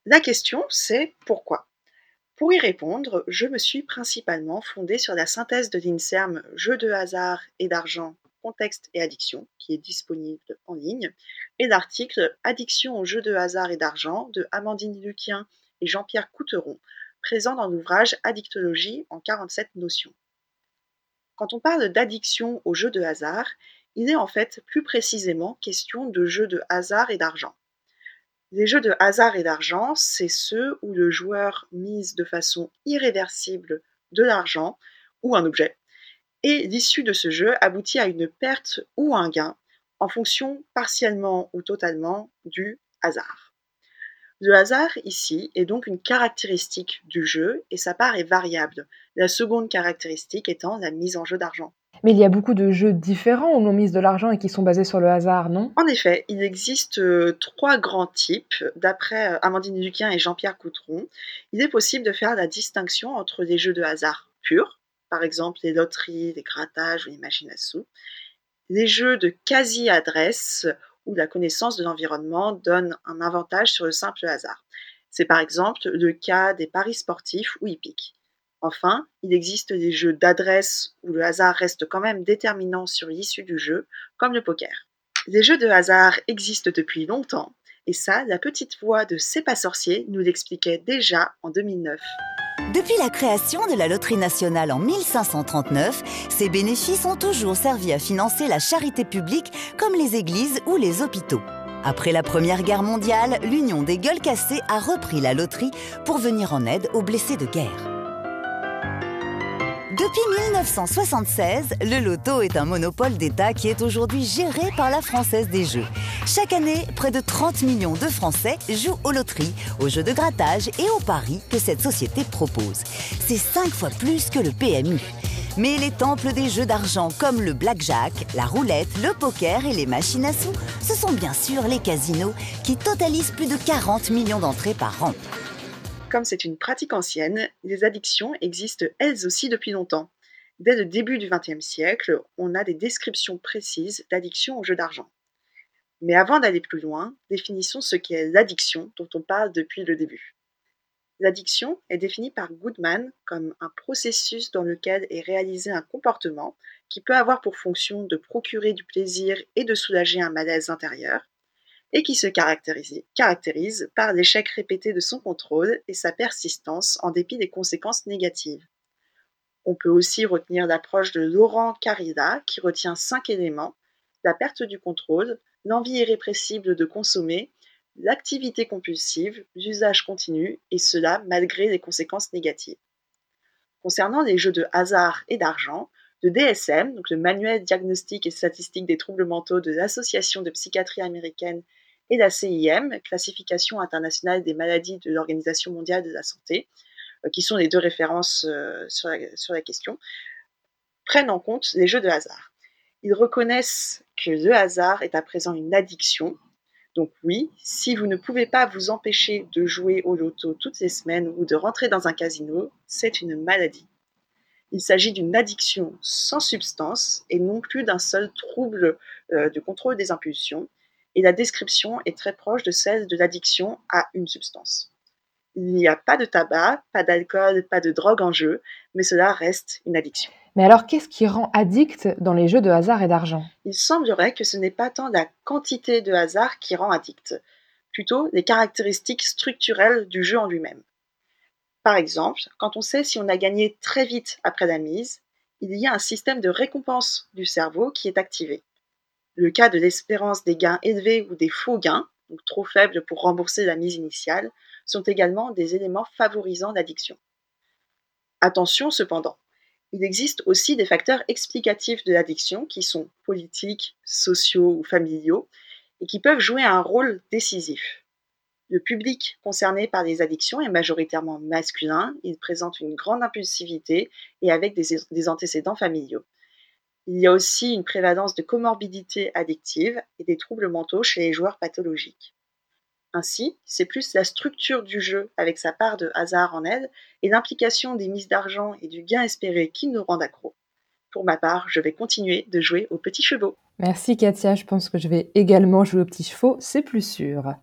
La question, c'est pourquoi? Pour y répondre, je me suis principalement fondée sur la synthèse de l'INSERM Jeux de hasard et d'argent, contexte et addiction, qui est disponible en ligne, et l'article Addiction aux jeux de hasard et d'argent de Amandine Luquien et Jean-Pierre Couteron, présent dans l'ouvrage Addictologie en 47 notions. Quand on parle d'addiction aux jeux de hasard, il est en fait plus précisément question de jeux de hasard et d'argent. Les jeux de hasard et d'argent, c'est ceux où le joueur mise de façon irréversible de l'argent ou un objet, et l'issue de ce jeu aboutit à une perte ou un gain en fonction partiellement ou totalement du hasard. Le hasard ici est donc une caractéristique du jeu et sa part est variable, la seconde caractéristique étant la mise en jeu d'argent. Mais il y a beaucoup de jeux différents où l'on mise de l'argent et qui sont basés sur le hasard, non? En effet, il existe euh, trois grands types. D'après euh, Amandine Luquin et Jean-Pierre Coutron, il est possible de faire la distinction entre des jeux de hasard purs, par exemple les loteries, les grattages ou les machines à sous, les jeux de quasi-adresse où la connaissance de l'environnement donne un avantage sur le simple hasard. C'est par exemple le cas des paris sportifs ou hippiques. Enfin, il existe des jeux d'adresse où le hasard reste quand même déterminant sur l'issue du jeu, comme le poker. Les jeux de hasard existent depuis longtemps, et ça, la petite voix de C'est pas sorcier nous l'expliquait déjà en 2009. Depuis la création de la Loterie nationale en 1539, ces bénéfices ont toujours servi à financer la charité publique comme les églises ou les hôpitaux. Après la Première Guerre mondiale, l'Union des gueules cassées a repris la loterie pour venir en aide aux blessés de guerre. Depuis 1976, le loto est un monopole d'État qui est aujourd'hui géré par la Française des Jeux. Chaque année, près de 30 millions de Français jouent aux loteries, aux jeux de grattage et aux paris que cette société propose. C'est 5 fois plus que le PMU. Mais les temples des jeux d'argent comme le blackjack, la roulette, le poker et les machines à sous, ce sont bien sûr les casinos qui totalisent plus de 40 millions d'entrées par an comme c'est une pratique ancienne, les addictions existent elles aussi depuis longtemps. Dès le début du XXe siècle, on a des descriptions précises d'addiction au jeu d'argent. Mais avant d'aller plus loin, définissons ce qu'est l'addiction dont on parle depuis le début. L'addiction est définie par Goodman comme un processus dans lequel est réalisé un comportement qui peut avoir pour fonction de procurer du plaisir et de soulager un malaise intérieur, et qui se caractérise, par l'échec répété de son contrôle et sa persistance en dépit des conséquences négatives. On peut aussi retenir l'approche de Laurent Carida qui retient cinq éléments la perte du contrôle, l'envie irrépressible de consommer, l'activité compulsive, l'usage continu, et cela malgré les conséquences négatives. Concernant les jeux de hasard et d'argent, le DSM, donc le Manuel diagnostique et statistique des troubles mentaux de l'Association de psychiatrie américaine, et la CIM, Classification internationale des maladies de l'Organisation mondiale de la santé, euh, qui sont les deux références euh, sur la question, prennent en compte les jeux de hasard. Ils reconnaissent que le hasard est à présent une addiction. Donc oui, si vous ne pouvez pas vous empêcher de jouer au loto toutes les semaines ou de rentrer dans un casino, c'est une maladie. Il s'agit d'une addiction sans substance et non plus d'un seul trouble euh, de contrôle des impulsions, et la description est très proche de celle de l'addiction à une substance. Il n'y a pas de tabac, pas d'alcool, pas de drogue en jeu, mais cela reste une addiction. Mais alors, qu'est-ce qui rend addict dans les jeux de hasard et d'argent? Il semblerait que ce n'est pas tant la quantité de hasard qui rend addict, plutôt les caractéristiques structurelles du jeu en lui-même. Par exemple, quand on sait si on a gagné très vite après la mise, il y a un système de récompense du cerveau qui est activé. Le cas de l'espérance des gains élevés ou des faux gains, donc trop faibles pour rembourser la mise initiale, sont également des éléments favorisant l'addiction. Attention cependant, il existe aussi des facteurs explicatifs de l'addiction qui sont politiques, sociaux ou familiaux et qui peuvent jouer un rôle décisif. Le public concerné par les addictions est majoritairement masculin, il présente une grande impulsivité et avec des, des antécédents familiaux. Il y a aussi une prévalence de comorbidité addictive et des troubles mentaux chez les joueurs pathologiques. Ainsi, c'est plus la structure du jeu avec sa part de hasard en aide et l'implication des mises d'argent et du gain espéré qui nous rendent accro. Pour ma part, je vais continuer de jouer aux petits chevaux. Merci Katia, je pense que je vais également jouer aux petits chevaux, c'est plus sûr.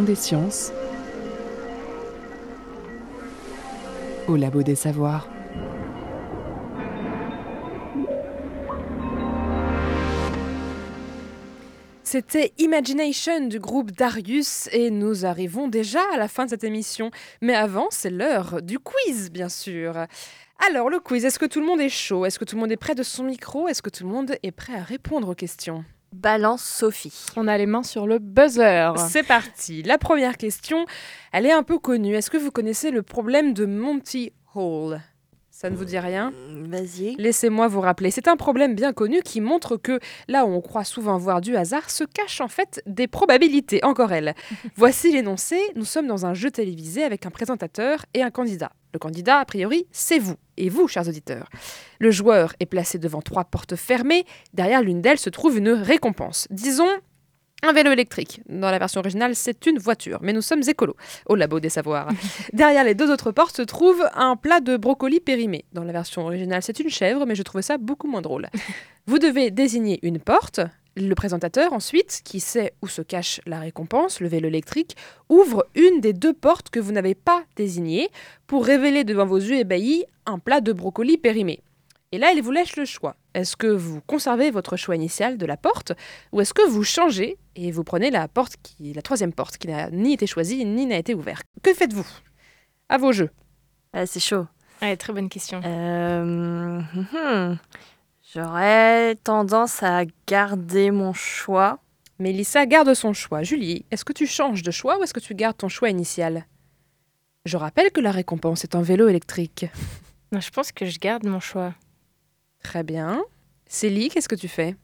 Des sciences au labo des savoirs. C'était Imagination du groupe Darius et nous arrivons déjà à la fin de cette émission. Mais avant, c'est l'heure du quiz, bien sûr. Alors, le quiz, est-ce que tout le monde est chaud? Est-ce que tout le monde est prêt de son micro? Est-ce que tout le monde est prêt à répondre aux questions? Balance Sophie. On a les mains sur le buzzer. C'est parti. La première question, elle est un peu connue. Est-ce que vous connaissez le problème de Monty Hall? Ça ne vous dit rien Vas-y. Laissez-moi vous rappeler. C'est un problème bien connu qui montre que là où on croit souvent voir du hasard, se cachent en fait des probabilités. Encore elle. (laughs) Voici l'énoncé. Nous sommes dans un jeu télévisé avec un présentateur et un candidat. Le candidat, a priori, c'est vous. Et vous, chers auditeurs. Le joueur est placé devant trois portes fermées. Derrière l'une d'elles se trouve une récompense. Disons un vélo électrique. Dans la version originale, c'est une voiture, mais nous sommes écolos, au labo des savoirs. (laughs) Derrière les deux autres portes se trouve un plat de brocoli périmé. Dans la version originale, c'est une chèvre, mais je trouvais ça beaucoup moins drôle. (laughs) Vous devez désigner une porte. Le présentateur, ensuite, qui sait où se cache la récompense, le vélo électrique, ouvre une des deux portes que vous n'avez pas désignées pour révéler devant vos yeux ébahis un plat de brocoli périmé. Et là, il vous laisse le choix. Est-ce que vous conservez votre choix initial de la porte ou est-ce que vous changez et vous prenez la porte qui, la troisième porte qui n'a ni été choisie ni n'a été ouverte? Que faites-vous? À vos jeux. Ah, c'est chaud. Ouais, très bonne question. Euh, hum, hum. J'aurais tendance à garder mon choix. Mélissa garde son choix. Julie, est-ce que tu changes de choix ou est-ce que tu gardes ton choix initial? Je rappelle que la récompense est un vélo électrique. Non, je pense que je garde mon choix. Très bien. Célie, qu'est-ce que tu fais?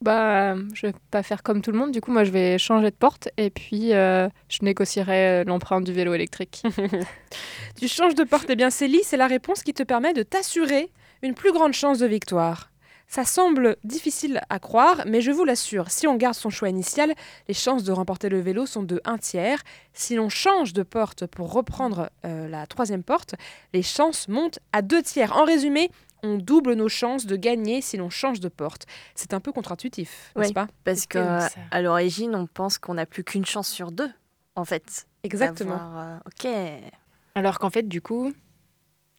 Bah, je vais pas faire comme tout le monde. Du coup, moi, je vais changer de porte et puis euh, je négocierai l'empreinte du vélo électrique. (laughs) (laughs) tu changes de porte. Eh bien, Célie, c'est la réponse qui te permet de t'assurer une plus grande chance de victoire. Ça semble difficile à croire, mais je vous l'assure, si on garde son choix initial, les chances de remporter le vélo sont de 1 tiers. Si l'on change de porte pour reprendre euh, la troisième porte, les chances montent à 2 tiers. En résumé, on double nos chances de gagner si l'on change de porte. C'est un peu contre-intuitif, n'est-ce Oui, pas? Parce qu'à l'origine, on pense qu'on n'a plus qu'une chance sur deux, en fait. Exactement. euh, ok. Alors qu'en fait, du coup,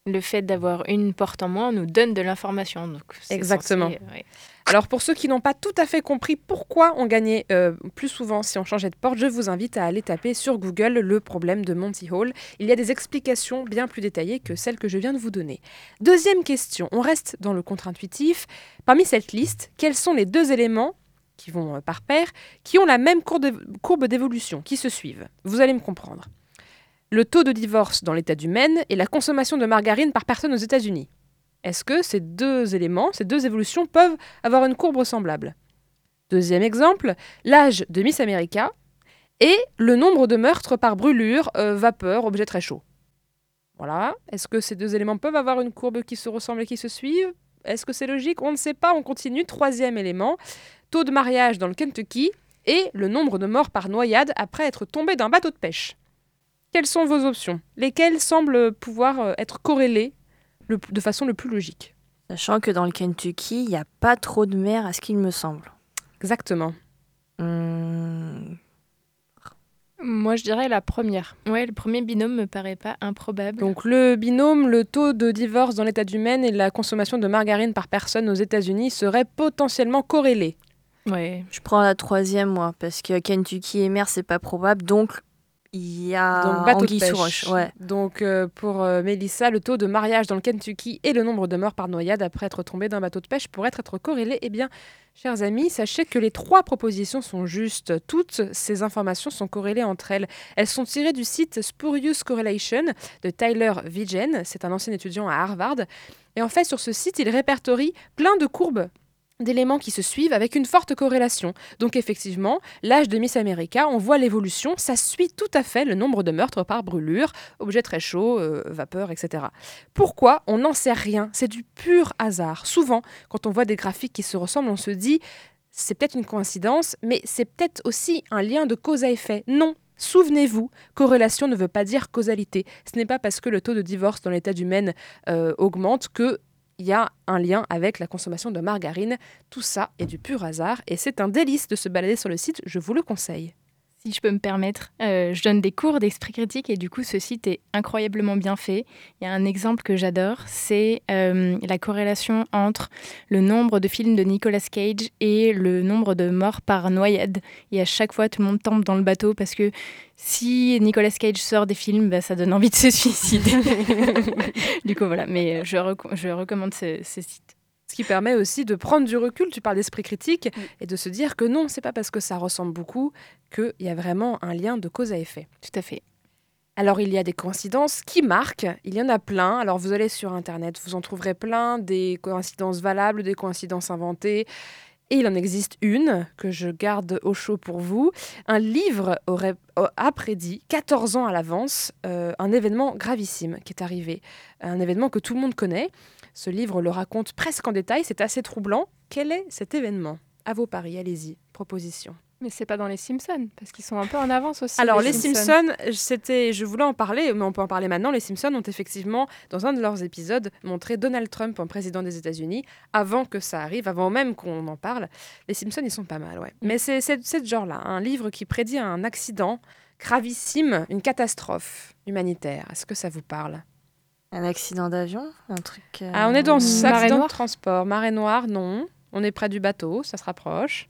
le fait d'avoir une porte en moins nous donne de l'information. Donc Exactement. censé, ouais. Alors pour ceux qui n'ont pas tout à fait compris pourquoi on gagnait euh, plus souvent si on changeait de porte, je vous invite à aller taper sur Google le problème de Monty Hall. Il y a des explications bien plus détaillées que celles que je viens de vous donner. Deuxième question, on reste dans le contre-intuitif. Parmi cette liste, quels sont les deux éléments qui vont euh, par paire, qui ont la même courbe d'évolution, qui se suivent? Vous allez me comprendre. Le taux de divorce dans l'État du Maine et la consommation de margarine par personne aux États-Unis. Est-ce que ces deux éléments, ces deux évolutions peuvent avoir une courbe semblable? Deuxième exemple, l'âge de Miss America et le nombre de meurtres par brûlure, euh, vapeur, objet très chaud. Voilà. Est-ce que ces deux éléments peuvent avoir une courbe qui se ressemble et qui se suivent Est-ce que c'est logique? On ne sait pas, on continue. Troisième élément, taux de mariage dans le Kentucky et le nombre de morts par noyade après être tombé d'un bateau de pêche. Quelles sont vos options? Lesquelles semblent pouvoir euh, être corrélées le- de façon le plus logique? Sachant que dans le Kentucky, il n'y a pas trop de mer, à ce qu'il me semble. Exactement. Hum, moi, je dirais la première. Ouais, le premier binôme me paraît pas improbable. Donc le binôme, le taux de divorce dans l'État du Maine et la consommation de margarine par personne aux États-Unis seraient potentiellement corrélés. ouais. je prends la troisième, moi, parce que Kentucky et mer, c'est pas probable. Donc, il y a Donc bateau de sous roche. Ouais. Donc euh, pour euh, Mélissa, le taux de mariage dans le Kentucky et le nombre de morts par noyade après être tombé d'un bateau de pêche pourraient être corrélés. Eh bien, chers amis, sachez que les trois propositions sont justes. Toutes ces informations sont corrélées entre elles. Elles sont tirées du site Spurious Correlation de Tyler Vigen. C'est un ancien étudiant à Harvard. Et en fait, sur ce site, il répertorie plein de courbes d'éléments qui se suivent avec une forte corrélation. Donc effectivement, l'âge de Miss America, on voit l'évolution, ça suit tout à fait le nombre de meurtres par brûlure, objets très chauds, euh, vapeur, etc. Pourquoi On n'en sait rien, c'est du pur hasard. Souvent, quand on voit des graphiques qui se ressemblent, on se dit, c'est peut-être une coïncidence, mais c'est peut-être aussi un lien de cause à effet. Non, Souvenez-vous, corrélation ne veut pas dire causalité. Ce n'est pas parce que le taux de divorce dans l'état du Maine euh, augmente que il y a un lien avec la consommation de margarine. Tout ça est du pur hasard et c'est un délice de se balader sur le site, je vous le conseille. Si je peux me permettre, euh, je donne des cours d'esprit critique et du coup ce site est incroyablement bien fait. Il y a un exemple que j'adore, c'est euh, la corrélation entre le nombre de films de Nicolas Cage et le nombre de morts par noyade. Et à chaque fois tout le monde tombe dans le bateau parce que si Nicolas Cage sort des films, bah, ça donne envie de se suicider. (laughs) du coup voilà, mais euh, je, je recommande ce, ce site. Ce qui permet aussi de prendre du recul, tu parles d'esprit critique, et de se dire que non, c'est pas parce que ça ressemble beaucoup qu'il y a vraiment un lien de cause à effet. Tout à fait. Alors il y a des coïncidences qui marquent, il y en a plein. Alors vous allez sur Internet, vous en trouverez plein, des coïncidences valables, des coïncidences inventées. Et il en existe une que je garde au chaud pour vous. Un livre aurait, a prédit, 14 ans à l'avance, euh, un événement gravissime qui est arrivé. Un événement que tout le monde connaît. Ce livre le raconte presque en détail, c'est assez troublant. Quel est cet événement? À vos paris, allez-y, proposition. Mais c'est pas dans les Simpsons, parce qu'ils sont un peu en avance aussi. Alors les, Simpsons, c'était, je voulais en parler, mais on peut en parler maintenant. Les Simpsons ont effectivement, dans un de leurs épisodes, montré Donald Trump en président des États-Unis avant que ça arrive, avant même qu'on en parle. Les Simpsons, ils sont pas mal, ouais. Mm. Mais c'est ce genre-là, un livre qui prédit un accident gravissime, une catastrophe humanitaire. Est-ce que ça vous parle? Un accident d'avion Un truc. Euh, ah, on est dans ce accident de transport. Marée noire, non. On est près du bateau, ça se rapproche.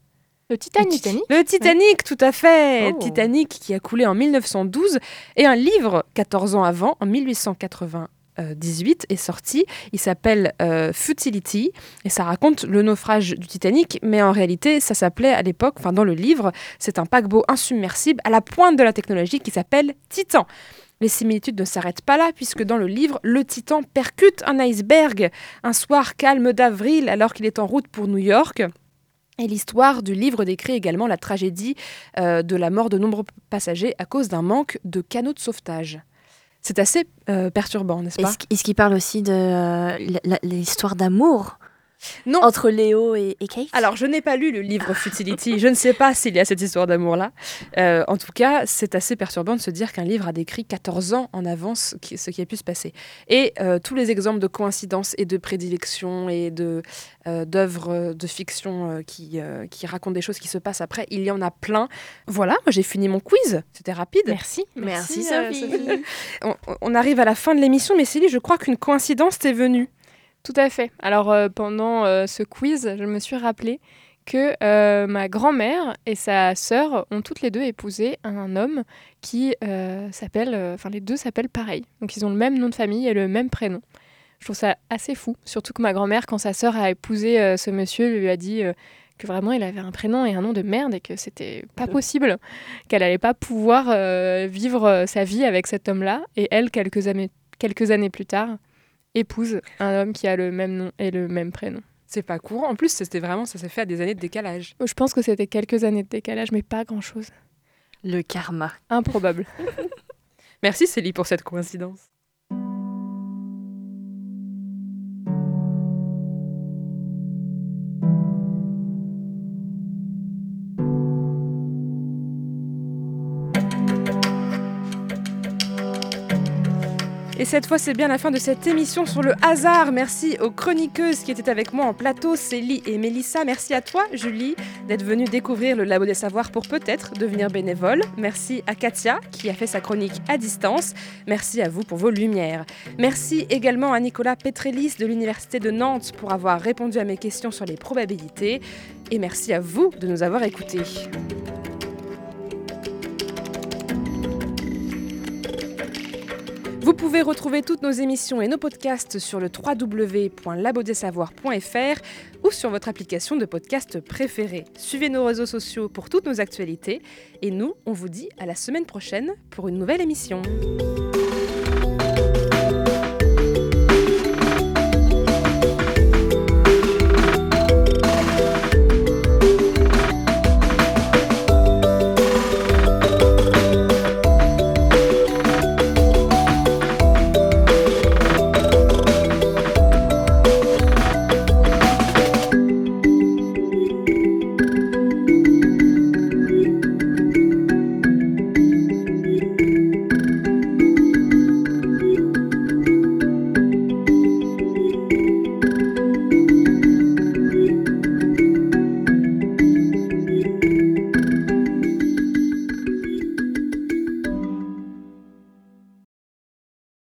Le Titanic. Le Titanic, tout à fait. Oh. Titanic qui a coulé en 1912 et un livre 14 ans avant, en 1898, est sorti. Il s'appelle euh, Futility et ça raconte le naufrage du Titanic, mais en réalité, ça s'appelait à l'époque, enfin dans le livre, c'est un paquebot insubmersible à la pointe de la technologie qui s'appelle Titan. Les similitudes ne s'arrêtent pas là, puisque dans le livre, le Titan percute un iceberg un soir calme d'avril alors qu'il est en route pour New York. Et l'histoire du livre décrit également la tragédie euh, de la mort de nombreux passagers à cause d'un manque de canaux de sauvetage. C'est assez euh, perturbant, n'est-ce pas? Est-ce qu'il parle aussi de euh, l'histoire d'amour? Non. Entre Léo et, Kate? Alors, je n'ai pas lu le livre Futility. je ne sais pas s'il y a cette histoire d'amour-là. Euh, en tout cas, c'est assez perturbant de se dire qu'un livre a décrit 14 ans en avance ce qui a pu se passer. Et euh, tous les exemples de coïncidences et de prédilections et de, euh, d'œuvres de fiction qui, qui racontent des choses qui se passent après, il y en a plein. Voilà, moi j'ai fini mon quiz. C'était rapide. Merci. Merci, Sophie. (laughs) on, on, arrive à la fin de l'émission, mais Célie, je crois qu'une coïncidence t'est venue. Tout à fait. Alors euh, pendant euh, ce quiz, je me suis rappelé que euh, ma grand-mère et sa sœur ont toutes les deux épousé un homme qui s'appelle, enfin les deux s'appellent pareil. Donc ils ont le même nom de famille et le même prénom. Je trouve ça assez fou, surtout que ma grand-mère, quand sa sœur a épousé ce monsieur, lui a dit que vraiment il avait un prénom et un nom de merde et que c'était pas possible, qu'elle allait pas pouvoir vivre sa vie avec cet homme-là. Et elle, quelques années, quelques années plus tard, épouse un homme qui a le même nom et le même prénom. C'est pas courant. En plus, c'était vraiment, ça s'est fait à des années de décalage. Je pense que c'était quelques années de décalage, mais pas grand-chose. Le karma. Improbable. (laughs) Merci Célie pour cette coïncidence. Et cette fois, c'est bien la fin de cette émission sur le hasard. Merci aux chroniqueuses qui étaient avec moi en plateau, Célie et Mélissa. Merci à toi, Julie, d'être venue découvrir le Labo des Savoirs pour peut-être devenir bénévole. Merci à Katia, qui a fait sa chronique à distance. Merci à vous pour vos lumières. Merci également à Nicolas Petrelis de l'Université de Nantes pour avoir répondu à mes questions sur les probabilités. Et merci à vous de nous avoir écoutés. Pouvez retrouver toutes nos émissions et nos podcasts sur le www.labodessavoir.fr ou sur votre application de podcast préférée. Suivez nos réseaux sociaux pour toutes nos actualités et nous, on vous dit à la semaine prochaine pour une nouvelle émission.